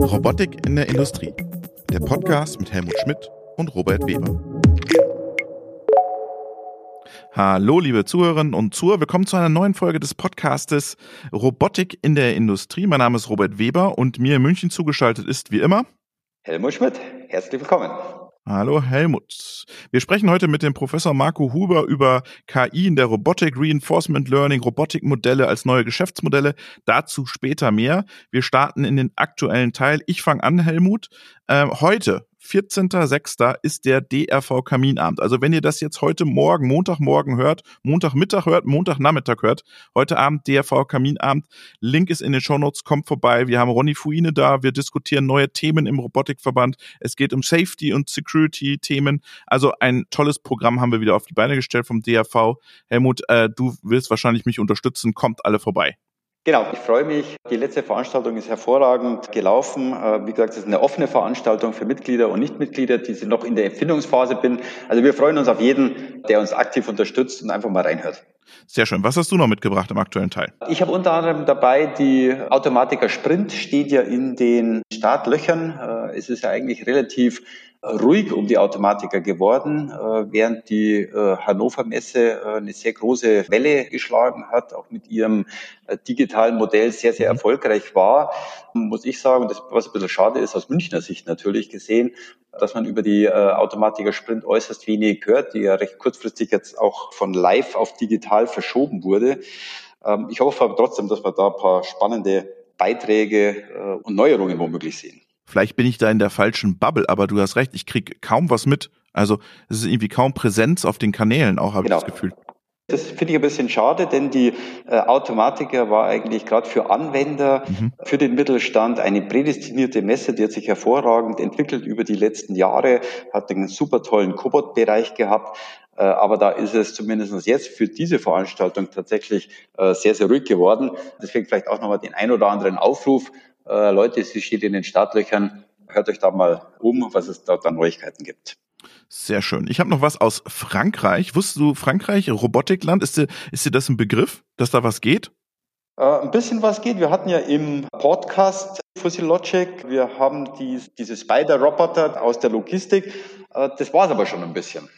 Robotik in der Industrie. Der Podcast mit Helmut Schmidt und Robert Weber. Hallo, liebe Zuhörerinnen und Zuhörer. Willkommen zu einer neuen Folge des Podcastes Robotik in der Industrie. Mein Name ist Robert Weber und mir in München zugeschaltet ist wie immer Helmut Schmidt. Herzlich willkommen. Hallo Helmut. Wir sprechen heute mit dem Professor Marco Huber über KI in der Robotik, Reinforcement Learning, Robotikmodelle als neue Geschäftsmodelle. Dazu später mehr. Wir starten in den aktuellen Teil. Ich fange an, Helmut. Ähm, heute 14.06. ist der DRV Kaminabend. Also wenn ihr das jetzt heute Morgen, Montagmorgen hört, Montagmittag hört, Montagnachmittag hört, heute Abend DRV Kaminabend. Link ist in den Shownotes, kommt vorbei. Wir haben Ronny Fuine da, wir diskutieren neue Themen im Robotikverband. Es geht um Safety und Security Themen. Also ein tolles Programm haben wir wieder auf die Beine gestellt vom DRV. Helmut, äh, du willst wahrscheinlich mich unterstützen, kommt alle vorbei. Genau, ich freue mich. Die letzte Veranstaltung ist hervorragend gelaufen. Äh, wie gesagt, es ist eine offene Veranstaltung für Mitglieder und Nichtmitglieder, die sind noch in der Empfindungsphase bin. Also wir freuen uns auf jeden, der uns aktiv unterstützt und einfach mal reinhört. Sehr schön. Was hast du noch mitgebracht im aktuellen Teil? Ich habe unter anderem dabei die Automatiker Sprint, steht ja in den Startlöchern. Äh, es ist ja eigentlich relativ ruhig um die Automatiker geworden, äh, während die äh, Hannover Messe äh, eine sehr große Welle geschlagen hat, auch mit ihrem digitalen Modell sehr, sehr mhm. erfolgreich war, muss ich sagen, das, was ein bisschen schade ist, aus Münchner Sicht natürlich gesehen, dass man über die Automatiker Sprint äußerst wenig hört, die ja recht kurzfristig jetzt auch von live auf digital verschoben wurde. Ähm, ich hoffe aber trotzdem, dass wir da ein paar spannende Beiträge und Neuerungen womöglich sehen. Vielleicht bin ich da in der falschen Bubble, aber du hast recht, ich krieg kaum was mit. Also es ist irgendwie kaum Präsenz auf den Kanälen auch, habe genau. ich das Gefühl. Das finde ich ein bisschen schade, denn die äh, Automatiker war eigentlich gerade für Anwender, mhm. für den Mittelstand eine prädestinierte Messe, die hat sich hervorragend entwickelt über die letzten Jahre, hat einen super tollen Cobot-Bereich gehabt. Äh, aber da ist es zumindest jetzt für diese Veranstaltung tatsächlich äh, sehr, sehr ruhig geworden. Deswegen vielleicht auch nochmal den ein oder anderen Aufruf äh, Leute, sie steht in den Startlöchern. Hört euch da mal um, was es dort an Neuigkeiten gibt. Sehr schön. Ich habe noch was aus Frankreich. Wusstest du, Frankreich, Robotikland, ist dir, ist dir das ein Begriff, dass da was geht? Äh, ein bisschen was geht. Wir hatten ja im Podcast Fossil Logic, wir haben die, diese Spider-Roboter aus der Logistik. Äh, das war es aber schon ein bisschen.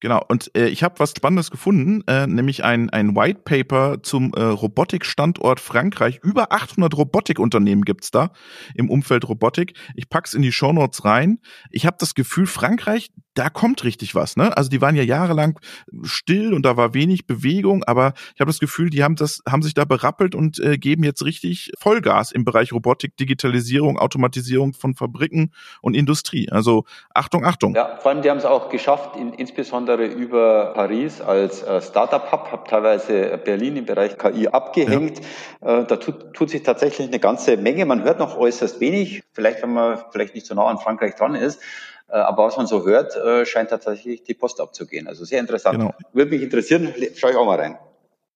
Genau, und äh, ich habe was Spannendes gefunden, äh, nämlich ein, ein White Paper zum äh, Robotikstandort Frankreich. Über 800 Robotikunternehmen gibt's da im Umfeld Robotik. Ich pack's in die Shownotes rein. Ich habe das Gefühl, Frankreich, da kommt richtig was. Ne? Also die waren ja jahrelang still und da war wenig Bewegung, aber ich habe das Gefühl, die haben das, haben sich da berappelt und äh, geben jetzt richtig Vollgas im Bereich Robotik, Digitalisierung, Automatisierung von Fabriken und Industrie. Also Achtung, Achtung. Ja, vor allem die haben es auch geschafft, in, insbesondere über Paris als äh, Startup-Hub, habe teilweise Berlin im Bereich KI abgehängt. Ja. Äh, da tut, tut sich tatsächlich eine ganze Menge. Man hört noch äußerst wenig, vielleicht wenn man vielleicht nicht so nah an Frankreich dran ist. Äh, aber was man so hört, äh, scheint tatsächlich die Post abzugehen. Also sehr interessant. Genau. Würde mich interessieren, schaue ich auch mal rein.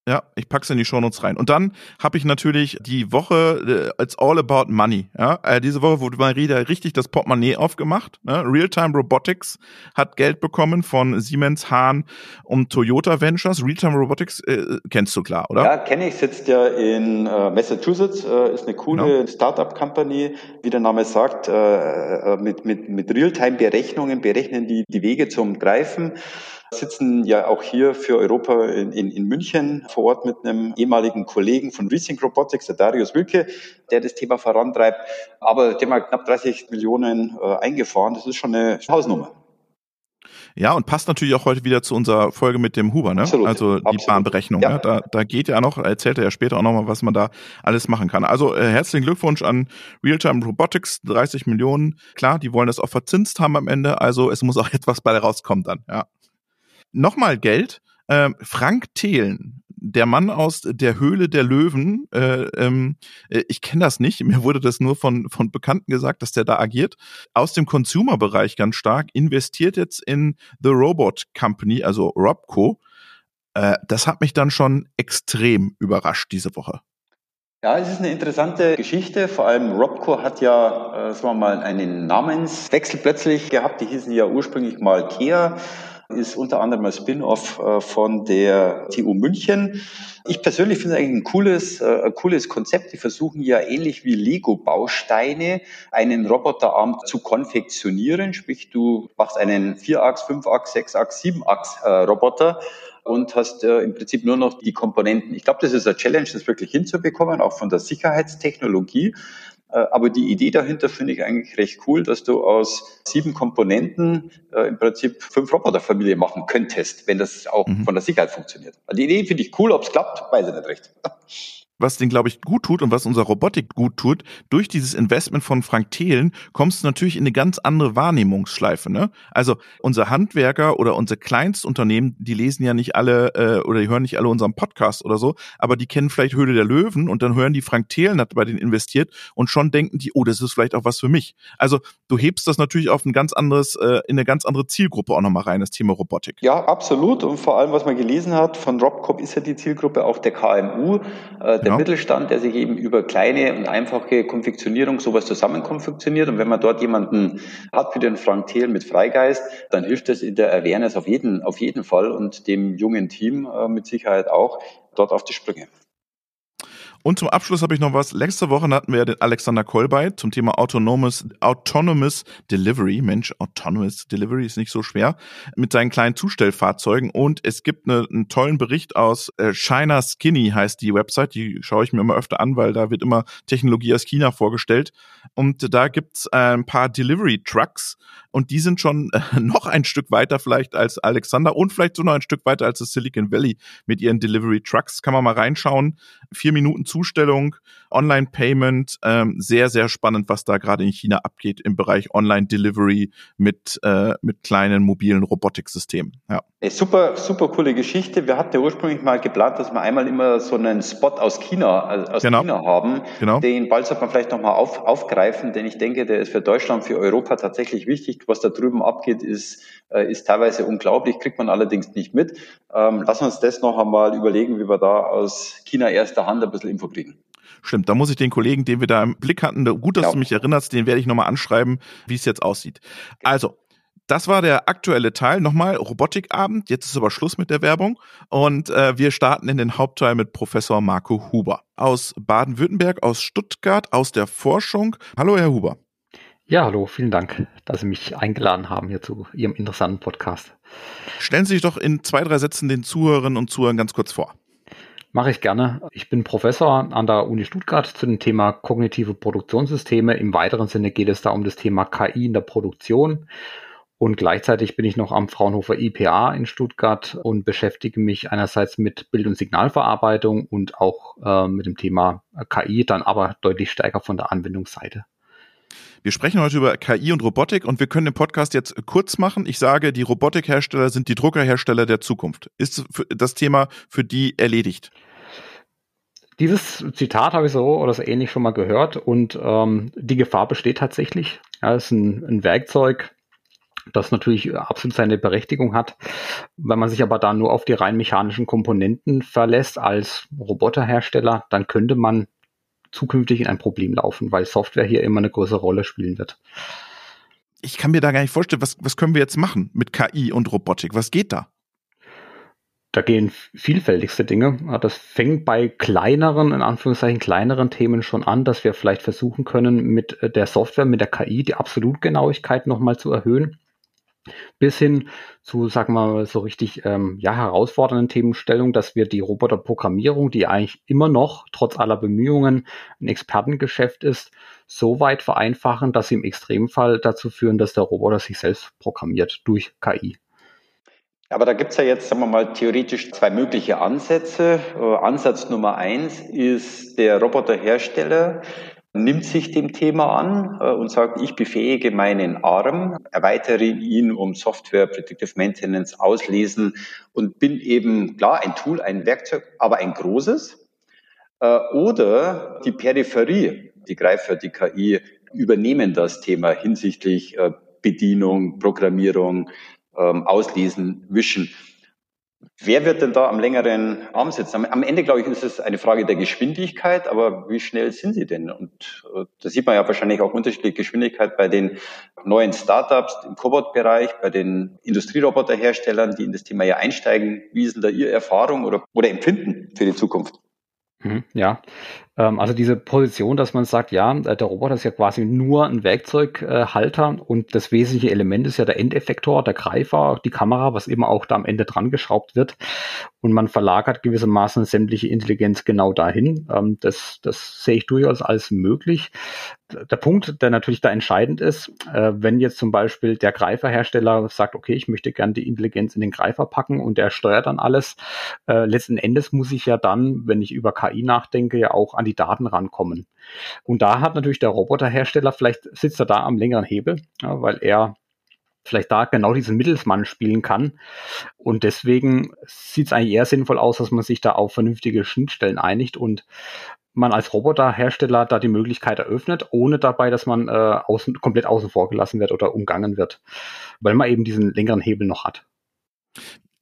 Ja, ich pack's in die Shownotes rein. Und dann habe ich natürlich die Woche, äh, it's all about money. Ja, äh, diese Woche wurde Maria richtig das Portemonnaie aufgemacht. Ne? Realtime Robotics hat Geld bekommen von Siemens, Hahn und Toyota Ventures. Realtime Robotics äh, kennst du klar, oder? Ja, kenne ich. Sitzt ja in äh, Massachusetts. Äh, ist eine coole genau. Startup-Company, wie der Name sagt, äh, äh mit mit mit Realtime-Berechnungen berechnen die die Wege zum Greifen sitzen ja auch hier für Europa in, in, in München vor Ort mit einem ehemaligen Kollegen von Rethink Robotics, der Darius Wilke, der das Thema vorantreibt. Aber der hat knapp 30 Millionen äh, eingefahren. Das ist schon eine Hausnummer. Ja, und passt natürlich auch heute wieder zu unserer Folge mit dem Huber, ne? Absolut, also die absolut. Bahnberechnung. Ja. Ne? Da, da geht ja noch, erzählt er ja später auch nochmal, was man da alles machen kann. Also äh, herzlichen Glückwunsch an Realtime Robotics, 30 Millionen. Klar, die wollen das auch verzinst haben am Ende, also es muss auch etwas bei rauskommen dann, ja nochmal Geld. Äh, Frank Thelen, der Mann aus der Höhle der Löwen, äh, ähm, äh, ich kenne das nicht, mir wurde das nur von, von Bekannten gesagt, dass der da agiert, aus dem Consumer-Bereich ganz stark, investiert jetzt in The Robot Company, also Robco. Äh, das hat mich dann schon extrem überrascht diese Woche. Ja, es ist eine interessante Geschichte. Vor allem Robco hat ja, äh, sagen wir mal, einen Namenswechsel plötzlich gehabt. Die hießen ja ursprünglich mal Kia ist unter anderem ein Spin-off äh, von der TU München. Ich persönlich finde es eigentlich ein cooles, äh, ein cooles Konzept. Die versuchen ja ähnlich wie Lego-Bausteine einen Roboterarm zu konfektionieren. Sprich, du machst einen 4-Achs, 5-Achs, 6-Achs, 7-Achs-Roboter und hast äh, im Prinzip nur noch die Komponenten. Ich glaube, das ist eine Challenge, das wirklich hinzubekommen, auch von der Sicherheitstechnologie. Äh, aber die Idee dahinter finde ich eigentlich recht cool, dass du aus sieben Komponenten äh, im Prinzip fünf Roboterfamilien machen könntest, wenn das auch mhm. von der Sicherheit funktioniert. Also die Idee finde ich cool, ob es klappt, weiß ich nicht recht. was den, glaube ich, gut tut und was unserer Robotik gut tut, durch dieses Investment von Frank Thelen kommst du natürlich in eine ganz andere Wahrnehmungsschleife. Ne? Also unser Handwerker oder unsere Kleinstunternehmen, die lesen ja nicht alle äh, oder die hören nicht alle unseren Podcast oder so, aber die kennen vielleicht Höhle der Löwen und dann hören die Frank Thelen hat bei denen investiert und schon denken die, oh, das ist vielleicht auch was für mich. Also du hebst das natürlich auf ein ganz anderes, äh, in eine ganz andere Zielgruppe auch nochmal rein, das Thema Robotik. Ja, absolut. Und vor allem, was man gelesen hat, von Robcop ist ja die Zielgruppe auch der KMU. Äh, der genau. Mittelstand, der sich eben über kleine und einfache Konfektionierung sowas zusammenkonfektioniert. Und wenn man dort jemanden hat wie den Frank Thiel mit Freigeist, dann hilft das in der Awareness auf jeden, auf jeden Fall und dem jungen Team äh, mit Sicherheit auch dort auf die Sprünge. Und zum Abschluss habe ich noch was. Letzte Woche hatten wir den Alexander Kolbei zum Thema autonomes, autonomous Delivery. Mensch, autonomous Delivery ist nicht so schwer. Mit seinen kleinen Zustellfahrzeugen. Und es gibt eine, einen tollen Bericht aus äh, China Skinny heißt die Website. Die schaue ich mir immer öfter an, weil da wird immer Technologie aus China vorgestellt. Und da gibt's äh, ein paar Delivery Trucks. Und die sind schon äh, noch ein Stück weiter vielleicht als Alexander und vielleicht so noch ein Stück weiter als das Silicon Valley mit ihren Delivery Trucks. Kann man mal reinschauen. Vier Minuten Zustellung, Online-Payment, ähm, sehr, sehr spannend, was da gerade in China abgeht im Bereich Online-Delivery mit, äh, mit kleinen mobilen Robotiksystemen. Ja. Super, super coole Geschichte. Wir hatten ja ursprünglich mal geplant, dass wir einmal immer so einen Spot aus China, also aus genau. China haben. Genau. Den bald sollte man vielleicht nochmal auf, aufgreifen, denn ich denke, der ist für Deutschland, für Europa tatsächlich wichtig. Was da drüben abgeht, ist, äh, ist teilweise unglaublich, kriegt man allerdings nicht mit. Ähm, lass uns das noch einmal überlegen, wie wir da aus China erster Hand ein bisschen Info kriegen. Stimmt, da muss ich den Kollegen, den wir da im Blick hatten, gut, dass genau. du mich erinnerst, den werde ich nochmal anschreiben, wie es jetzt aussieht. Also, das war der aktuelle Teil. Nochmal Robotikabend. Jetzt ist aber Schluss mit der Werbung. Und äh, wir starten in den Hauptteil mit Professor Marco Huber aus Baden-Württemberg, aus Stuttgart, aus der Forschung. Hallo, Herr Huber. Ja, hallo, vielen Dank, dass Sie mich eingeladen haben hier zu Ihrem interessanten Podcast. Stellen Sie sich doch in zwei, drei Sätzen den Zuhörerinnen und Zuhörern ganz kurz vor. Mache ich gerne. Ich bin Professor an der Uni Stuttgart zu dem Thema kognitive Produktionssysteme. Im weiteren Sinne geht es da um das Thema KI in der Produktion. Und gleichzeitig bin ich noch am Fraunhofer IPA in Stuttgart und beschäftige mich einerseits mit Bild- und Signalverarbeitung und auch äh, mit dem Thema KI, dann aber deutlich stärker von der Anwendungsseite. Wir sprechen heute über KI und Robotik und wir können den Podcast jetzt kurz machen. Ich sage, die Robotikhersteller sind die Druckerhersteller der Zukunft. Ist das Thema für die erledigt? Dieses Zitat habe ich so oder so ähnlich schon mal gehört und ähm, die Gefahr besteht tatsächlich. Ja, es ist ein, ein Werkzeug, das natürlich absolut seine Berechtigung hat. Wenn man sich aber da nur auf die rein mechanischen Komponenten verlässt als Roboterhersteller, dann könnte man zukünftig in ein Problem laufen, weil Software hier immer eine größere Rolle spielen wird. Ich kann mir da gar nicht vorstellen, was, was können wir jetzt machen mit KI und Robotik? Was geht da? Da gehen vielfältigste Dinge. Das fängt bei kleineren, in Anführungszeichen kleineren Themen schon an, dass wir vielleicht versuchen können, mit der Software, mit der KI die Absolutgenauigkeit nochmal zu erhöhen bis hin zu, sagen wir mal, so richtig ähm, ja, herausfordernden Themenstellungen, dass wir die Roboterprogrammierung, die eigentlich immer noch, trotz aller Bemühungen, ein Expertengeschäft ist, so weit vereinfachen, dass sie im Extremfall dazu führen, dass der Roboter sich selbst programmiert durch KI. Aber da gibt's ja jetzt, sagen wir mal, theoretisch zwei mögliche Ansätze. Äh, Ansatz Nummer eins ist der Roboterhersteller, nimmt sich dem Thema an äh, und sagt, ich befähige meinen Arm, erweitere ihn um Software, Predictive Maintenance, Auslesen und bin eben, klar, ein Tool, ein Werkzeug, aber ein großes. Äh, oder die Peripherie, die Greifer, die KI, übernehmen das Thema hinsichtlich äh, Bedienung, Programmierung, ähm, Auslesen, Wischen. Wer wird denn da am längeren Arm sitzen? Am Ende, glaube ich, ist es eine Frage der Geschwindigkeit, aber wie schnell sind sie denn? Und äh, da sieht man ja wahrscheinlich auch unterschiedliche Geschwindigkeit bei den neuen Startups im Cobot-Bereich, bei den Industrieroboterherstellern, die in das Thema ja einsteigen. Wie ist denn da Ihre Erfahrung oder, oder Empfinden für die Zukunft? Mhm, ja, ähm, also diese Position, dass man sagt, ja, äh, der Roboter ist ja quasi nur ein Werkzeughalter und das wesentliche Element ist ja der Endeffektor, der Greifer, die Kamera, was immer auch da am Ende dran geschraubt wird. Und man verlagert gewissermaßen sämtliche Intelligenz genau dahin. Ähm, das, das sehe ich durchaus als möglich. Der Punkt, der natürlich da entscheidend ist, äh, wenn jetzt zum Beispiel der Greiferhersteller sagt, okay, ich möchte gerne die Intelligenz in den Greifer packen und der steuert dann alles, äh, letzten Endes muss ich ja dann, wenn ich über KI nachdenke, ja auch an die Daten rankommen. Und da hat natürlich der Roboterhersteller, vielleicht sitzt er da am längeren Hebel, ja, weil er vielleicht da genau diesen Mittelsmann spielen kann. Und deswegen sieht es eigentlich eher sinnvoll aus, dass man sich da auf vernünftige Schnittstellen einigt und man als Roboterhersteller da die Möglichkeit eröffnet, ohne dabei, dass man äh, außen, komplett außen vor gelassen wird oder umgangen wird, weil man eben diesen längeren Hebel noch hat.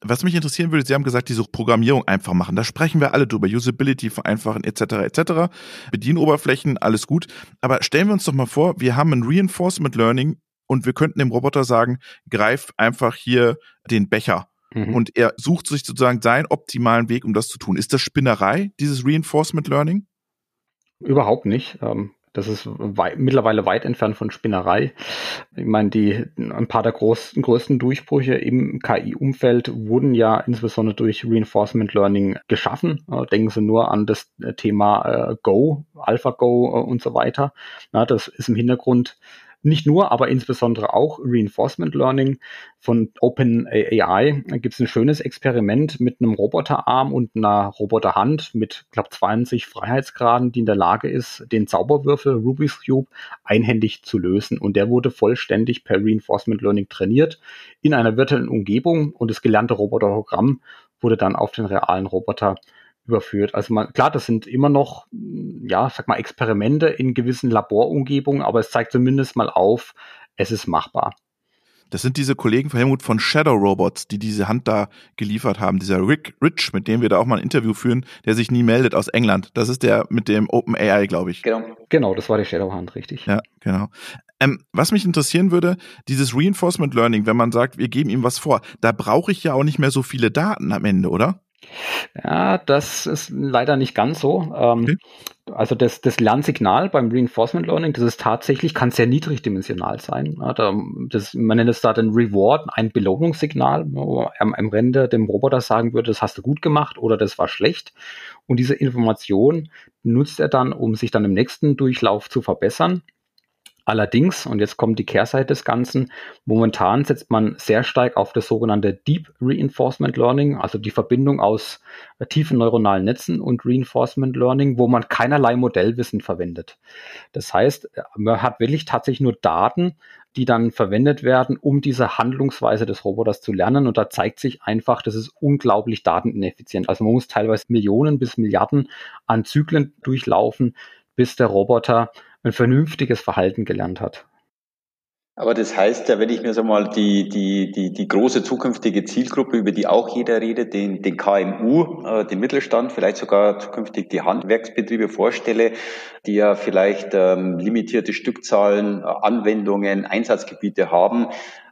Was mich interessieren würde, Sie haben gesagt, diese Programmierung einfach machen. Da sprechen wir alle drüber. Usability vereinfachen etc. etc. Bedienoberflächen, alles gut. Aber stellen wir uns doch mal vor, wir haben ein Reinforcement Learning und wir könnten dem Roboter sagen, greif einfach hier den Becher. Mhm. Und er sucht sich sozusagen seinen optimalen Weg, um das zu tun. Ist das Spinnerei, dieses Reinforcement Learning? Überhaupt nicht. Ähm, das ist weit, mittlerweile weit entfernt von Spinnerei. Ich meine, die, ein paar der großen, größten Durchbrüche im KI-Umfeld wurden ja insbesondere durch Reinforcement Learning geschaffen. Äh, denken Sie nur an das Thema äh, Go, AlphaGo äh, und so weiter. Na, das ist im Hintergrund nicht nur, aber insbesondere auch Reinforcement Learning von OpenAI. Da gibt es ein schönes Experiment mit einem Roboterarm und einer Roboterhand mit, glaube 20 Freiheitsgraden, die in der Lage ist, den Zauberwürfel Rubik's Cube einhändig zu lösen. Und der wurde vollständig per Reinforcement Learning trainiert in einer virtuellen Umgebung und das gelernte Roboterprogramm wurde dann auf den realen Roboter überführt. Also man, klar, das sind immer noch, ja, sag mal, Experimente in gewissen Laborumgebungen, aber es zeigt zumindest mal auf, es ist machbar. Das sind diese Kollegen von Helmut von Shadow Robots, die diese Hand da geliefert haben. Dieser Rick Rich, mit dem wir da auch mal ein Interview führen, der sich nie meldet aus England. Das ist der mit dem Open AI, glaube ich. Genau. Genau, das war die Shadow Hand, richtig. Ja, genau. Ähm, was mich interessieren würde, dieses Reinforcement Learning, wenn man sagt, wir geben ihm was vor, da brauche ich ja auch nicht mehr so viele Daten am Ende, oder? Ja, das ist leider nicht ganz so. Ähm, okay. Also das, das Lernsignal beim Reinforcement Learning, das ist tatsächlich, kann sehr niedrigdimensional sein. Da, das, man nennt es da den Reward, ein Belohnungssignal, wo am, am Ende dem Roboter sagen würde, das hast du gut gemacht oder das war schlecht. Und diese Information nutzt er dann, um sich dann im nächsten Durchlauf zu verbessern. Allerdings, und jetzt kommt die Kehrseite des Ganzen, momentan setzt man sehr stark auf das sogenannte Deep Reinforcement Learning, also die Verbindung aus äh, tiefen neuronalen Netzen und Reinforcement Learning, wo man keinerlei Modellwissen verwendet. Das heißt, man hat wirklich tatsächlich nur Daten, die dann verwendet werden, um diese Handlungsweise des Roboters zu lernen. Und da zeigt sich einfach, das ist unglaublich datenineffizient. Also man muss teilweise Millionen bis Milliarden an Zyklen durchlaufen, bis der Roboter ein vernünftiges Verhalten gelernt hat. Aber das heißt ja, wenn ich mir so mal die, die, die, die große zukünftige Zielgruppe, über die auch jeder redet, den, den KMU, äh, den Mittelstand, vielleicht sogar zukünftig die Handwerksbetriebe vorstelle, die ja vielleicht ähm, limitierte Stückzahlen, äh, Anwendungen, Einsatzgebiete haben,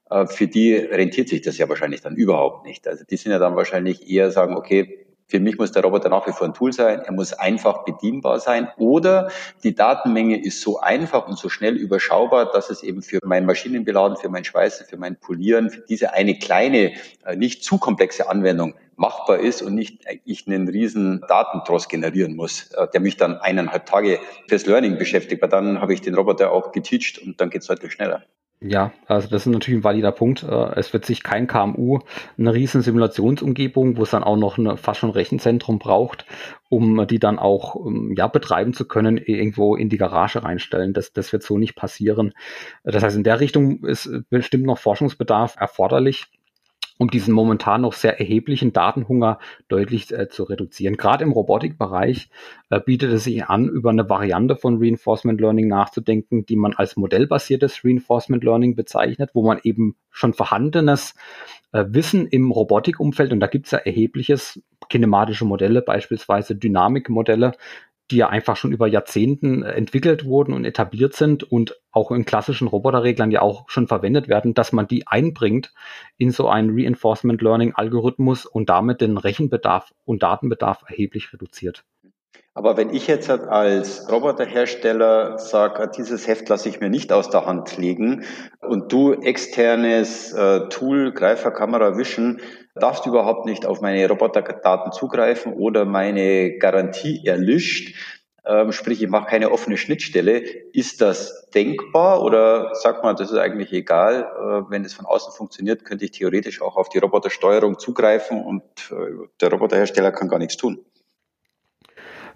äh, für die rentiert sich das ja wahrscheinlich dann überhaupt nicht. Also die sind ja dann wahrscheinlich eher sagen, okay, für mich muss der Roboter nach wie vor ein Tool sein. Er muss einfach bedienbar sein. Oder die Datenmenge ist so einfach und so schnell überschaubar, dass es eben für mein Maschinenbeladen, für mein Schweißen, für mein Polieren, für diese eine kleine, äh, nicht zu komplexe Anwendung machbar ist und nicht ich einen riesen Datentross generieren muss, äh, der mich dann eineinhalb Tage fürs Learning beschäftigt. Weil dann habe ich den Roboter auch geteacht und dann geht es deutlich schneller. Ja, also das ist natürlich ein valider Punkt. Äh, es wird sich kein KMU eine riesen Simulationsumgebung, wo es dann auch noch eine, fast schon Rechenzentrum braucht, um die dann auch ähm, ja, betreiben zu können, irgendwo in die Garage reinstellen. Das, das wird so nicht passieren. Das heißt, in der Richtung ist bestimmt noch Forschungsbedarf erforderlich. Um diesen momentan noch sehr erheblichen Datenhunger deutlich äh, zu reduzieren. Gerade im Robotikbereich äh, bietet es sich an, über eine Variante von Reinforcement Learning nachzudenken, die man als modellbasiertes Reinforcement Learning bezeichnet, wo man eben schon vorhandenes äh, Wissen im Robotikumfeld, und da gibt es ja erhebliches kinematische Modelle, beispielsweise Dynamikmodelle, die ja einfach schon über Jahrzehnten äh, entwickelt wurden und etabliert sind und auch in klassischen Roboterreglern ja auch schon verwendet werden, dass man die einbringt in so einen Reinforcement Learning Algorithmus und damit den Rechenbedarf und Datenbedarf erheblich reduziert. Aber wenn ich jetzt als Roboterhersteller sage, dieses Heft lasse ich mir nicht aus der Hand legen und du externes äh, Tool, Greifer, Kamera, Vision, darfst überhaupt nicht auf meine Roboterdaten zugreifen oder meine Garantie erlischt, ähm, sprich ich mache keine offene Schnittstelle, ist das denkbar oder sagt man, das ist eigentlich egal, äh, wenn es von außen funktioniert, könnte ich theoretisch auch auf die Robotersteuerung zugreifen und äh, der Roboterhersteller kann gar nichts tun?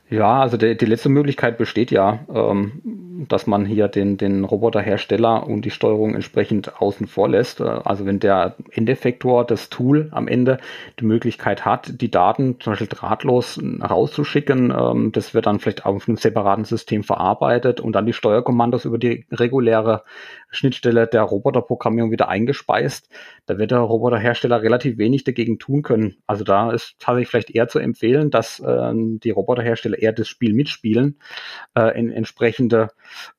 Ja, also die, die letzte Möglichkeit besteht ja, ähm, dass man hier den, den Roboterhersteller und die Steuerung entsprechend außen vor lässt. Äh, also wenn der Endeffektor, das Tool am Ende die Möglichkeit hat, die Daten zum Beispiel drahtlos rauszuschicken, ähm, das wird dann vielleicht auf einem separaten System verarbeitet und dann die Steuerkommandos über die reguläre Schnittstelle der Roboterprogrammierung wieder eingespeist. Da wird der Roboterhersteller relativ wenig dagegen tun können. Also da ist tatsächlich vielleicht eher zu empfehlen, dass äh, die Roboterhersteller eher das Spiel mitspielen, äh, in entsprechende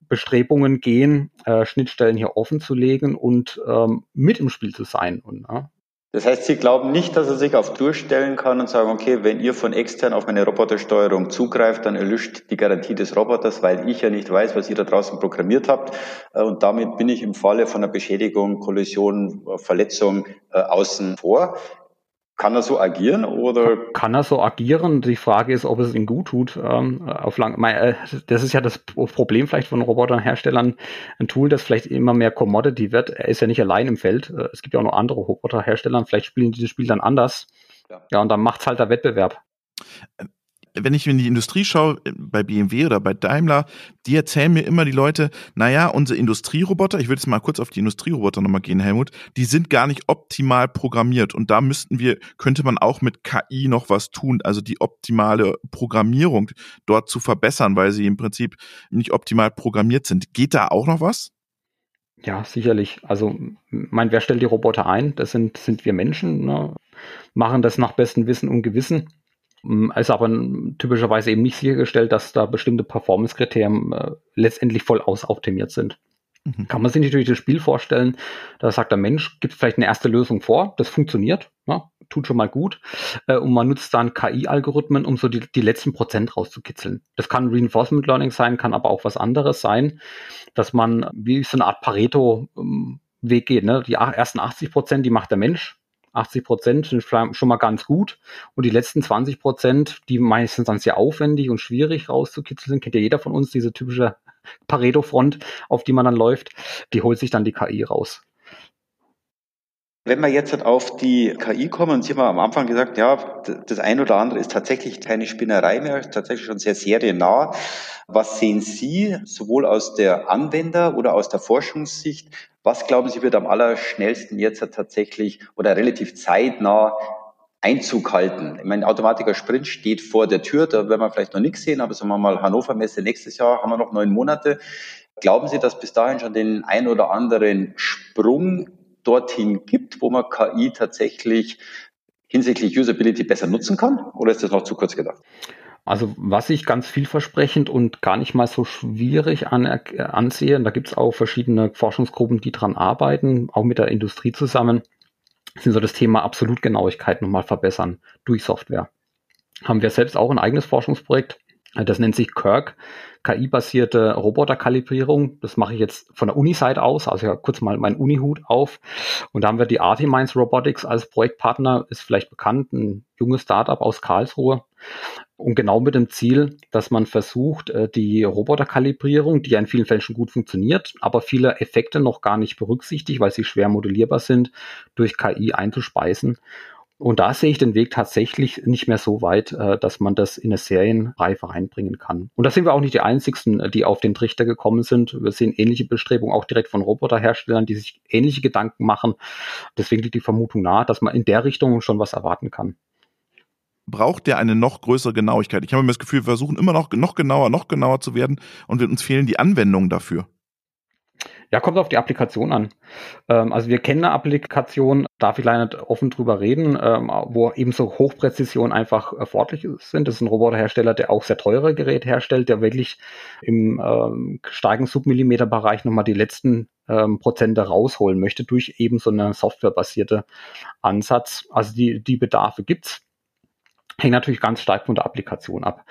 Bestrebungen gehen, äh, Schnittstellen hier offen zu legen und ähm, mit im Spiel zu sein. Und, ja, das heißt, Sie glauben nicht, dass er sich auf durchstellen kann und sagen, okay, wenn ihr von extern auf meine Robotersteuerung zugreift, dann erlischt die Garantie des Roboters, weil ich ja nicht weiß, was ihr da draußen programmiert habt. Äh, und damit bin ich im Falle von einer Beschädigung, Kollision, Verletzung äh, außen vor. Kann er so agieren oder? Kann er so agieren? Die Frage ist, ob es ihm gut tut. Ähm, auf lang, äh, das ist ja das Problem vielleicht von Roboterherstellern. Ein Tool, das vielleicht immer mehr Commodity wird. Er ist ja nicht allein im Feld. Äh, es gibt ja auch noch andere Roboterhersteller. Vielleicht spielen dieses Spiel dann anders. Ja, ja und dann macht's halt der Wettbewerb. Wenn ich in die Industrie schaue, äh, bei BMW oder bei Daimler, die erzählen mir immer die Leute, naja, unsere Industrieroboter, ich will jetzt mal kurz auf die Industrieroboter nochmal gehen, Helmut, die sind gar nicht optimal programmiert und da müssten wir, könnte man auch mit KI noch was tun, also die optimale Programmierung dort zu verbessern, weil sie im Prinzip nicht optimal programmiert sind. Geht da auch noch was? Ja, sicherlich. Also, mein, wer stellt die Roboter ein? Das sind, sind wir Menschen, ne? machen das nach bestem Wissen und Gewissen ist aber typischerweise eben nicht sichergestellt, dass da bestimmte Performance-Kriterien äh, letztendlich voll ausoptimiert sind. Mhm. Kann man sich natürlich das Spiel vorstellen, da sagt der Mensch, gibt vielleicht eine erste Lösung vor, das funktioniert, ja, tut schon mal gut, äh, und man nutzt dann KI-Algorithmen, um so die, die letzten Prozent rauszukitzeln. Das kann Reinforcement Learning sein, kann aber auch was anderes sein, dass man wie so eine Art Pareto-Weg ähm, geht. Ne? Die ersten 80 Prozent, die macht der Mensch, 80 Prozent sind schon mal ganz gut. Und die letzten 20 Prozent, die meistens dann sehr aufwendig und schwierig rauszukitzeln sind, kennt ja jeder von uns, diese typische Pareto-Front, auf die man dann läuft, die holt sich dann die KI raus. Wenn wir jetzt auf die KI kommen, Sie haben am Anfang gesagt, ja, das eine oder andere ist tatsächlich keine Spinnerei mehr, ist tatsächlich schon sehr seriennah. Was sehen Sie sowohl aus der Anwender- oder aus der Forschungssicht was glauben Sie wird am allerschnellsten jetzt tatsächlich oder relativ zeitnah Einzug halten? Ich meine, Automatiker Sprint steht vor der Tür, da werden wir vielleicht noch nichts sehen, aber sagen wir mal Hannover Messe nächstes Jahr, haben wir noch neun Monate. Glauben Sie, dass bis dahin schon den ein oder anderen Sprung dorthin gibt, wo man KI tatsächlich hinsichtlich Usability besser nutzen kann? Oder ist das noch zu kurz gedacht? Also was ich ganz vielversprechend und gar nicht mal so schwierig an, äh, ansehe, da gibt es auch verschiedene Forschungsgruppen, die dran arbeiten, auch mit der Industrie zusammen, sind so das Thema Absolutgenauigkeit nochmal verbessern durch Software. Haben wir selbst auch ein eigenes Forschungsprojekt, das nennt sich Kirk, KI-basierte Roboterkalibrierung. Das mache ich jetzt von der Uni-Seite aus, also ja, kurz mal meinen Uni-Hut auf. Und da haben wir die Artimines Robotics als Projektpartner, ist vielleicht bekannt, ein junges Startup aus Karlsruhe. Und genau mit dem Ziel, dass man versucht, äh, die Roboterkalibrierung, die ja in vielen Fällen schon gut funktioniert, aber viele Effekte noch gar nicht berücksichtigt, weil sie schwer modellierbar sind, durch KI einzuspeisen Und da sehe ich den Weg tatsächlich nicht mehr so weit, äh, dass man das in eine Serienreife reinbringen kann. Und da sind wir auch nicht die einzigsten, die auf den Trichter gekommen sind. Wir sehen ähnliche Bestrebungen auch direkt von Roboterherstellern, die sich ähnliche Gedanken machen. Deswegen liegt die Vermutung nahe, dass man in der Richtung schon was erwarten kann braucht der eine noch größere Genauigkeit. Ich habe mir das Gefühl, wir versuchen immer noch, noch genauer, noch genauer zu werden und uns fehlen die Anwendungen dafür. Ja, kommt auf die Applikation an. Ähm, also wir kennen eine Applikation, darf ich leider nicht offen drüber reden, ähm, wo eben so Hochpräzision einfach erforderlich sind. Das ist ein Roboterhersteller, der auch sehr teure Geräte herstellt, der wirklich im ähm, starken Submillimeterbereich nochmal die letzten ähm, Prozente rausholen möchte durch eben so eine softwarebasierte Ansatz. Also die, die Bedarfe gibt's hängt natürlich ganz stark von der Applikation ab.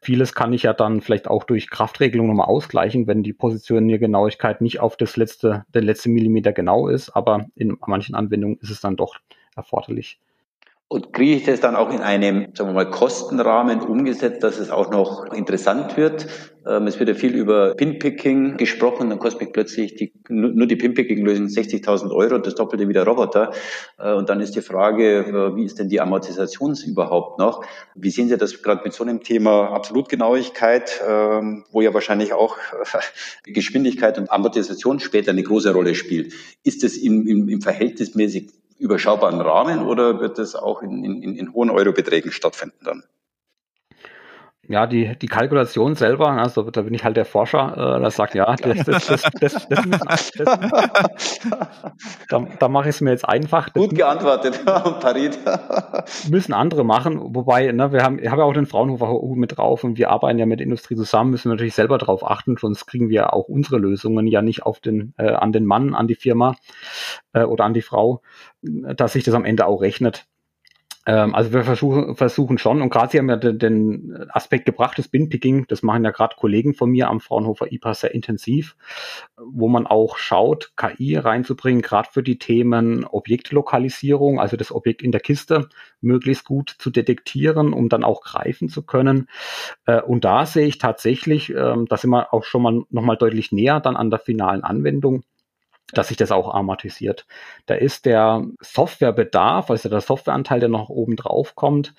Vieles kann ich ja dann vielleicht auch durch Kraftregelung nochmal ausgleichen, wenn die Positioniergenauigkeit nicht auf das letzte, der letzte Millimeter genau ist, aber in manchen Anwendungen ist es dann doch erforderlich. Und kriege ich das dann auch in einem, sagen wir mal, Kostenrahmen umgesetzt, dass es auch noch interessant wird? Ähm, es wird ja viel über Pinpicking gesprochen, dann kostet mich plötzlich die, nur die Pinpicking-Lösung 60.000 Euro, das Doppelte wie der Roboter. Äh, und dann ist die Frage, äh, wie ist denn die Amortisation überhaupt noch? Wie sehen Sie das gerade mit so einem Thema Absolutgenauigkeit, ähm, wo ja wahrscheinlich auch äh, Geschwindigkeit und Amortisation später eine große Rolle spielt? Ist das im, im, im verhältnismäßig überschaubaren Rahmen oder wird das auch in, in, in hohen Eurobeträgen stattfinden dann? ja, die, die Kalkulation selber, also da bin ich halt der Forscher, äh, der sagt, ja, das, das, das, das, das, müssen, das da, da mache ich es mir jetzt einfach. Gut geantwortet, Parit. müssen andere machen, wobei, ne, wir haben, ich habe ja auch den Fraunhofer mit drauf und wir arbeiten ja mit der Industrie zusammen, müssen wir natürlich selber darauf achten, sonst kriegen wir auch unsere Lösungen ja nicht auf den, äh, an den Mann, an die Firma äh, oder an die Frau, dass sich das am Ende auch rechnet. Ähm, also wir versuchen, versuchen schon, und gerade Sie haben ja den, den Aspekt gebracht, das Binpicking, das machen ja gerade Kollegen von mir am Fraunhofer IPA sehr intensiv, wo man auch schaut, KI reinzubringen, gerade für die Themen Objektlokalisierung, also das Objekt in der Kiste möglichst gut zu detektieren, um dann auch greifen zu können. Äh, und da sehe ich tatsächlich, äh, da sind wir auch schon mal nochmal deutlich näher dann an der finalen Anwendung dass sich das auch amortisiert. Da ist der Softwarebedarf, also der Softwareanteil, der noch oben drauf kommt,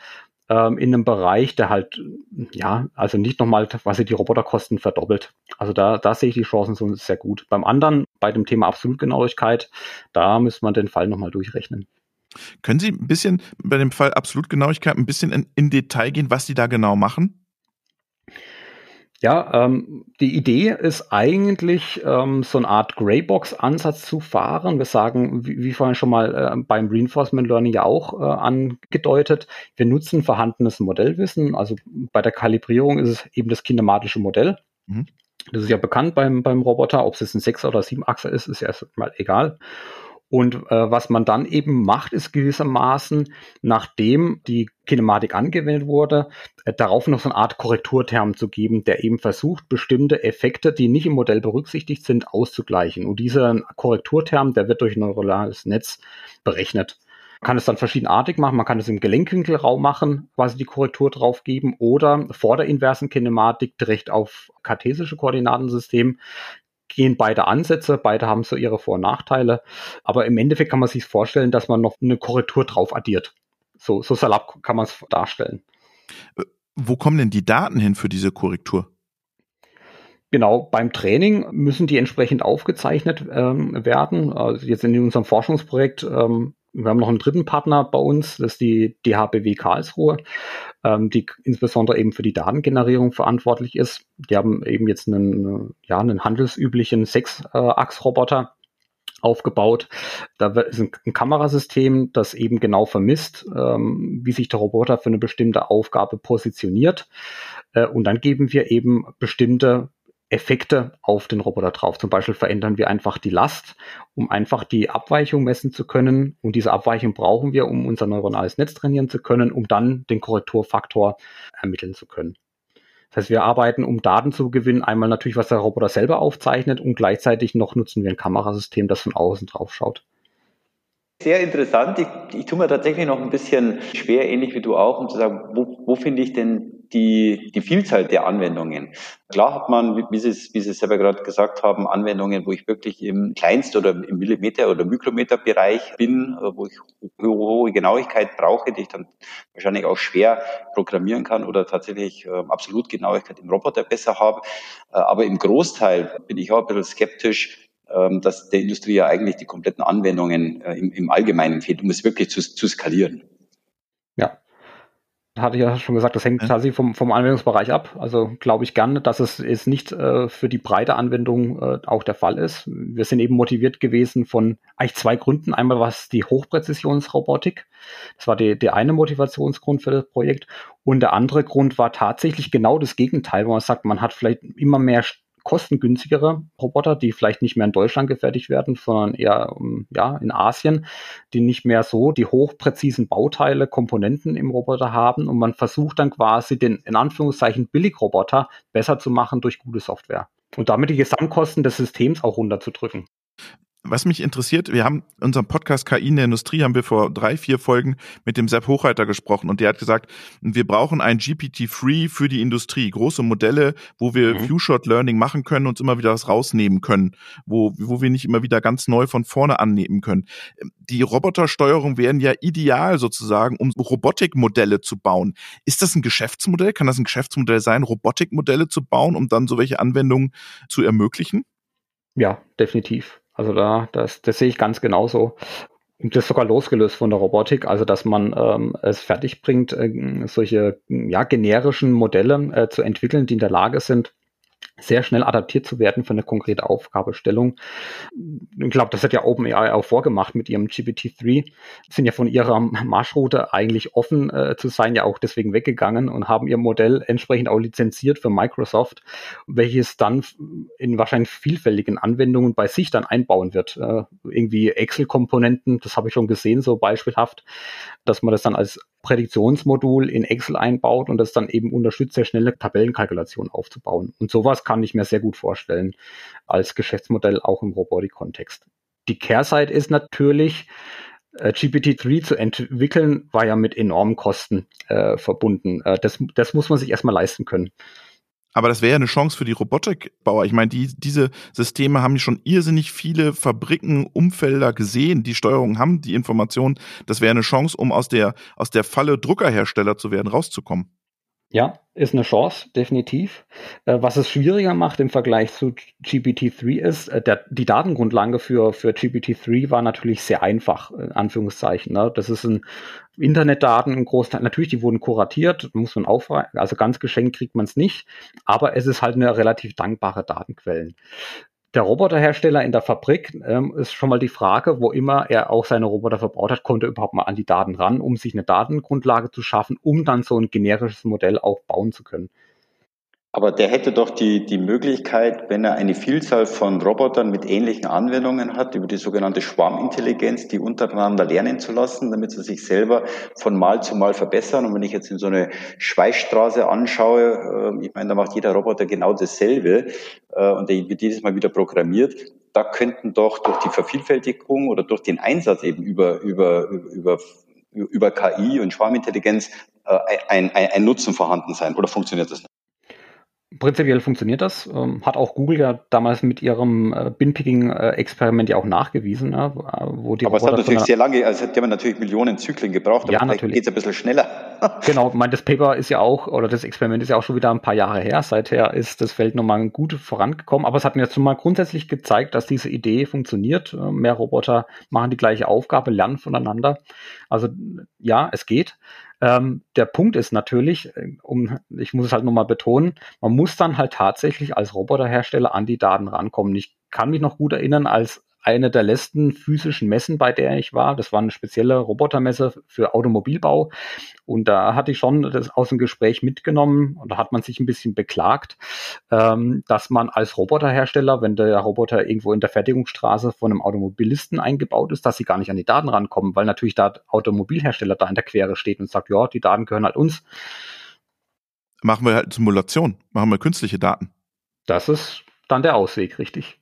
ähm, in einem Bereich, der halt, ja, also nicht nochmal quasi die Roboterkosten verdoppelt. Also da, da sehe ich die Chancen so sehr gut. Beim anderen, bei dem Thema Absolutgenauigkeit, da müsste man den Fall nochmal durchrechnen. Können Sie ein bisschen bei dem Fall Absolutgenauigkeit ein bisschen in, in Detail gehen, was Sie da genau machen? Ja, ähm, die Idee ist eigentlich, ähm, so eine Art Greybox-Ansatz zu fahren. Wir sagen, wie, wie vorhin schon mal äh, beim Reinforcement Learning ja auch äh, angedeutet, wir nutzen vorhandenes Modellwissen. Also bei der Kalibrierung ist es eben das kinematische Modell. Mhm. Das ist ja bekannt beim, beim Roboter. Ob es jetzt ein 6- oder 7-Achser ist, ist ja erstmal egal. Und äh, was man dann eben macht, ist gewissermaßen, nachdem die Kinematik angewendet wurde, äh, darauf noch so eine Art Korrekturterm zu geben, der eben versucht, bestimmte Effekte, die nicht im Modell berücksichtigt sind, auszugleichen. Und dieser Korrekturterm, der wird durch ein neuronales Netz berechnet. Man kann es dann verschiedenartig machen. Man kann es im Gelenkwinkelraum machen, quasi die Korrektur drauf geben oder vor der inversen Kinematik direkt auf kartesische Koordinatensystem gehen beide Ansätze, beide haben so ihre Vor- und Nachteile, aber im Endeffekt kann man sich vorstellen, dass man noch eine Korrektur drauf addiert. So, so salopp kann man es darstellen. Wo kommen denn die Daten hin für diese Korrektur? Genau, beim Training müssen die entsprechend aufgezeichnet ähm, werden. Also jetzt in unserem Forschungsprojekt ähm, wir haben noch einen dritten Partner bei uns, das ist die DHBW Karlsruhe, ähm, die insbesondere eben für die Datengenerierung verantwortlich ist. Die haben eben jetzt einen, ja, einen handelsüblichen Sechs-Achs-Roboter aufgebaut. Da ist ein, ein, Kamerasystem, das eben genau vermisst, ähm, wie sich der Roboter für eine bestimmte Aufgabe positioniert. Äh, und dann geben wir eben bestimmte Effekte auf den Roboter drauf. Zum Beispiel verändern wir einfach die Last, um einfach die Abweichung messen zu können. Und diese Abweichung brauchen wir, um unser neuronales Netz trainieren zu können, um dann den Korrekturfaktor ermitteln zu können. Das heißt, wir arbeiten, um Daten zu gewinnen, einmal natürlich, was der Roboter selber aufzeichnet und gleichzeitig noch nutzen wir ein Kamerasystem, das von außen drauf schaut. Sehr interessant. Ich, ich tue mir tatsächlich noch ein bisschen schwer, ähnlich wie du auch, um zu sagen, wo, wo finde ich denn die, die Vielzahl der Anwendungen. Klar hat man, wie Sie, wie Sie selber gerade gesagt haben, Anwendungen, wo ich wirklich im Kleinst- oder im Millimeter- oder Mikrometerbereich bin, äh, wo ich hohe Genauigkeit brauche, die ich dann wahrscheinlich auch schwer programmieren kann oder tatsächlich äh, absolut Genauigkeit im Roboter besser habe. Äh, aber im Großteil bin ich auch ein bisschen skeptisch, ähm, dass der Industrie ja eigentlich die kompletten Anwendungen äh, im, im Allgemeinen fehlt, um es wirklich zu, zu skalieren. Hatte ich ja schon gesagt, das hängt ja. tatsächlich vom, vom Anwendungsbereich ab. Also glaube ich gerne, dass es ist nicht äh, für die breite Anwendung äh, auch der Fall ist. Wir sind eben motiviert gewesen von eigentlich zwei Gründen. Einmal was die Hochpräzisionsrobotik. Das war die, der eine Motivationsgrund für das Projekt. Und der andere Grund war tatsächlich genau das Gegenteil, wo man sagt, man hat vielleicht immer mehr kostengünstigere Roboter, die vielleicht nicht mehr in Deutschland gefertigt werden, sondern eher ja, in Asien, die nicht mehr so die hochpräzisen Bauteile, Komponenten im Roboter haben. Und man versucht dann quasi den in Anführungszeichen Billigroboter besser zu machen durch gute Software. Und damit die Gesamtkosten des Systems auch runterzudrücken was mich interessiert, wir haben unserem Podcast KI in der Industrie haben wir vor drei, vier Folgen mit dem Sepp Hochreiter gesprochen und der hat gesagt, wir brauchen ein GPT-Free für die Industrie, große Modelle, wo wir mhm. Few-Shot Learning machen können und immer wieder was rausnehmen können, wo, wo wir nicht immer wieder ganz neu von vorne annehmen können. Die Robotersteuerung wären ja ideal sozusagen, um Robotikmodelle zu bauen. Ist das ein Geschäftsmodell? Kann das ein Geschäftsmodell sein, Robotikmodelle zu bauen, um dann so welche Anwendungen zu ermöglichen? Ja, definitiv. Also da, das, das sehe ich ganz genauso. Und das sogar losgelöst von der Robotik, also dass man ähm, es fertig bringt, äh, solche ja, generischen Modelle äh, zu entwickeln, die in der Lage sind, sehr schnell adaptiert zu werden für eine konkrete Aufgabestellung. Ich glaube, das hat ja OpenAI auch vorgemacht mit ihrem GPT-3. Sind ja von ihrer Marschroute eigentlich offen äh, zu sein, ja auch deswegen weggegangen und haben ihr Modell entsprechend auch lizenziert für Microsoft, welches dann in wahrscheinlich vielfältigen Anwendungen bei sich dann einbauen wird. Äh, irgendwie Excel-Komponenten, das habe ich schon gesehen, so beispielhaft, dass man das dann als Prädiktionsmodul in Excel einbaut und das dann eben unterstützt, sehr schnelle Tabellenkalkulationen aufzubauen. Und sowas kann ich mir sehr gut vorstellen als Geschäftsmodell auch im Robotik-Kontext. Die Kehrseite ist natürlich, äh, GPT-3 zu entwickeln, war ja mit enormen Kosten äh, verbunden. Äh, das, das muss man sich erstmal leisten können. Aber das wäre ja eine Chance für die Robotikbauer. Ich meine, die, diese Systeme haben schon irrsinnig viele Fabriken, Umfelder gesehen, die Steuerung haben, die Informationen. Das wäre eine Chance, um aus der, aus der Falle Druckerhersteller zu werden, rauszukommen. Ja, ist eine Chance, definitiv. Äh, was es schwieriger macht im Vergleich zu GPT-3 ist, äh, der, die Datengrundlage für, für GPT-3 war natürlich sehr einfach, in Anführungszeichen. Ne? Das ist ein Internetdaten, ein Großteil, natürlich, die wurden kuratiert, muss man aufreißen, also ganz geschenkt kriegt man es nicht, aber es ist halt eine relativ dankbare Datenquelle der Roboterhersteller in der Fabrik ähm, ist schon mal die Frage, wo immer er auch seine Roboter verbaut hat, konnte er überhaupt mal an die Daten ran, um sich eine Datengrundlage zu schaffen, um dann so ein generisches Modell auch bauen zu können. Aber der hätte doch die, die Möglichkeit, wenn er eine Vielzahl von Robotern mit ähnlichen Anwendungen hat, über die sogenannte Schwarmintelligenz, die untereinander lernen zu lassen, damit sie sich selber von Mal zu Mal verbessern. Und wenn ich jetzt in so eine Schweißstraße anschaue, äh, ich meine, da macht jeder Roboter genau dasselbe äh, und der wird jedes Mal wieder programmiert. Da könnten doch durch die Vervielfältigung oder durch den Einsatz eben über, über, über, über KI und Schwarmintelligenz äh, ein, ein, ein Nutzen vorhanden sein. Oder funktioniert das nicht? Prinzipiell funktioniert das. Ähm, hat auch Google ja damals mit ihrem äh, Bin-Picking-Experiment ja auch nachgewiesen. Ja, wo die aber es hat natürlich sehr lange, also hat ja natürlich Millionen Zyklen gebraucht, aber ja, natürlich. geht es ein bisschen schneller. Genau, mein, das Paper ist ja auch, oder das Experiment ist ja auch schon wieder ein paar Jahre her. Seither ist das Feld nochmal gut vorangekommen, aber es hat mir jetzt schon mal grundsätzlich gezeigt, dass diese Idee funktioniert. Äh, mehr Roboter machen die gleiche Aufgabe, lernen voneinander. Also ja, es geht. Ähm, der Punkt ist natürlich, äh, um, ich muss es halt nochmal betonen, man muss dann halt tatsächlich als Roboterhersteller an die Daten rankommen. Ich kann mich noch gut erinnern, als eine der letzten physischen Messen, bei der ich war. Das war eine spezielle Robotermesse für Automobilbau. Und da hatte ich schon das aus dem Gespräch mitgenommen und da hat man sich ein bisschen beklagt, ähm, dass man als Roboterhersteller, wenn der Roboter irgendwo in der Fertigungsstraße von einem Automobilisten eingebaut ist, dass sie gar nicht an die Daten rankommen, weil natürlich da Automobilhersteller da in der Quere steht und sagt, ja, die Daten gehören halt uns. Machen wir halt Simulation, machen wir künstliche Daten. Das ist dann der Ausweg, richtig.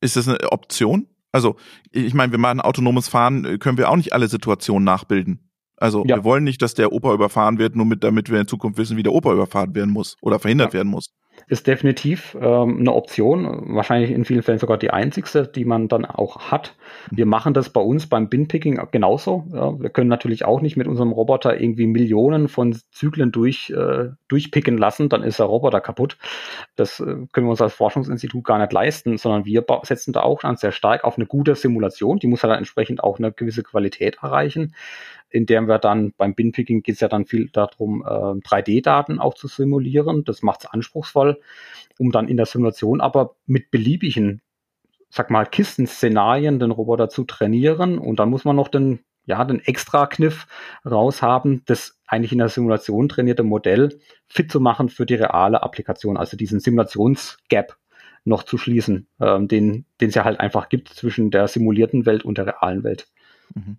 Ist das eine Option? Also, ich meine, wir machen autonomes Fahren, können wir auch nicht alle Situationen nachbilden. Also ja. wir wollen nicht, dass der Opa überfahren wird, nur mit, damit wir in Zukunft wissen, wie der Opa überfahren werden muss oder verhindert ja. werden muss ist definitiv ähm, eine Option, wahrscheinlich in vielen Fällen sogar die einzigste, die man dann auch hat. Wir machen das bei uns beim Binpicking genauso. Ja, wir können natürlich auch nicht mit unserem Roboter irgendwie Millionen von Zyklen durch, äh, durchpicken lassen, dann ist der Roboter kaputt. Das äh, können wir uns als Forschungsinstitut gar nicht leisten, sondern wir setzen da auch dann sehr stark auf eine gute Simulation. Die muss halt dann entsprechend auch eine gewisse Qualität erreichen in der wir dann beim Binpicking geht es ja dann viel darum, äh, 3D-Daten auch zu simulieren. Das macht es anspruchsvoll, um dann in der Simulation aber mit beliebigen, sag mal, Kistenszenarien den Roboter zu trainieren. Und dann muss man noch den, ja, den Extra-Kniff raushaben, das eigentlich in der Simulation trainierte Modell fit zu machen für die reale Applikation, also diesen Simulationsgap noch zu schließen, ähm, den es ja halt einfach gibt zwischen der simulierten Welt und der realen Welt. Mhm.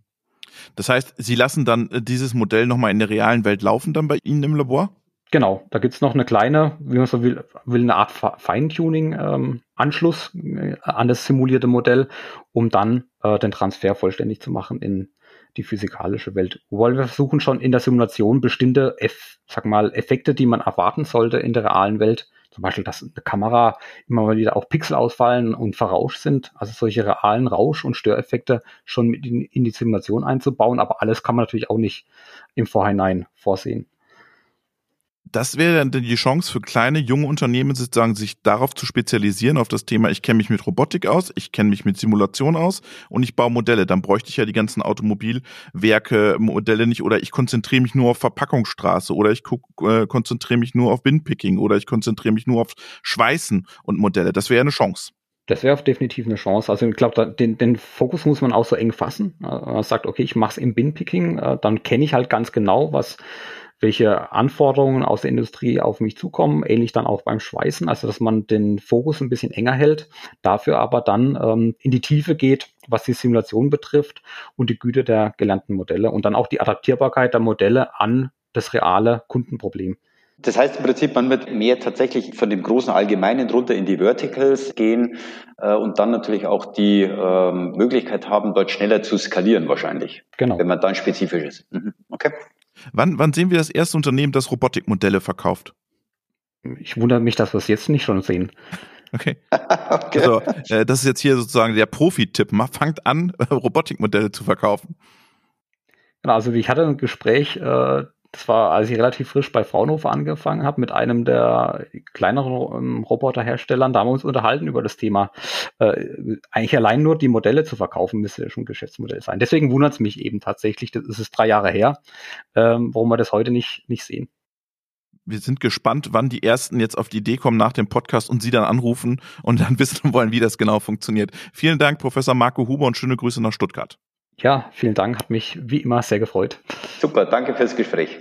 Das heißt, Sie lassen dann äh, dieses Modell nochmal in der realen Welt laufen dann bei Ihnen im Labor? Genau, da gibt's noch eine kleine, wie man so will, will eine Art Feintuning-Anschluss ähm, äh, an das simulierte Modell, um dann äh, den Transfer vollständig zu machen in die physikalische Welt. Weil wir versuchen schon in der Simulation bestimmte, Eff, sag mal, Effekte, die man erwarten sollte in der realen Welt, zum Beispiel, dass eine Kamera immer mal wieder auch Pixel ausfallen und verrauscht sind, also solche realen Rausch- und Störeffekte schon mit in, in die Simulation einzubauen, aber alles kann man natürlich auch nicht im Vorhinein vorsehen das wäre dann die Chance für kleine, junge Unternehmen sozusagen, sich darauf zu spezialisieren, auf das Thema, ich kenne mich mit Robotik aus, ich kenne mich mit Simulation aus und ich baue Modelle. Dann bräuchte ich ja die ganzen Automobilwerke, Modelle nicht oder ich konzentriere mich nur auf Verpackungsstraße oder ich äh, konzentriere mich nur auf Windpicking oder ich konzentriere mich nur auf Schweißen und Modelle. Das wäre eine Chance. Das wäre definitiv eine Chance. Also ich glaube, den, den Fokus muss man auch so eng fassen. Man sagt, okay, ich mache es im Binpicking, äh, dann kenne ich halt ganz genau, was welche Anforderungen aus der Industrie auf mich zukommen, ähnlich dann auch beim Schweißen, also dass man den Fokus ein bisschen enger hält, dafür aber dann ähm, in die Tiefe geht, was die Simulation betrifft und die Güte der gelernten Modelle und dann auch die Adaptierbarkeit der Modelle an das reale Kundenproblem. Das heißt im Prinzip, man wird mehr tatsächlich von dem großen Allgemeinen runter in die Verticals gehen äh, und dann natürlich auch die ähm, Möglichkeit haben, dort schneller zu skalieren wahrscheinlich. Genau. Wenn man dann spezifisch ist. Mhm. Okay. Wann, wann sehen wir das erste Unternehmen, das Robotikmodelle verkauft? Ich wundere mich, dass wir es jetzt nicht schon sehen. Okay. okay. Also, äh, das ist jetzt hier sozusagen der Profi-Tipp. Fangt an, Robotikmodelle zu verkaufen. Genau, also ich hatte ein Gespräch, äh, das war, als ich relativ frisch bei Fraunhofer angefangen habe, mit einem der kleineren ähm, Roboterherstellern. Da haben wir uns unterhalten über das Thema. Äh, eigentlich allein nur die Modelle zu verkaufen, müsste ja schon Geschäftsmodell sein. Deswegen wundert es mich eben tatsächlich, das ist drei Jahre her, ähm, warum wir das heute nicht, nicht sehen. Wir sind gespannt, wann die ersten jetzt auf die Idee kommen nach dem Podcast und Sie dann anrufen und dann wissen wollen, wie das genau funktioniert. Vielen Dank, Professor Marco Huber, und schöne Grüße nach Stuttgart. Ja, vielen Dank, hat mich wie immer sehr gefreut. Super, danke fürs Gespräch.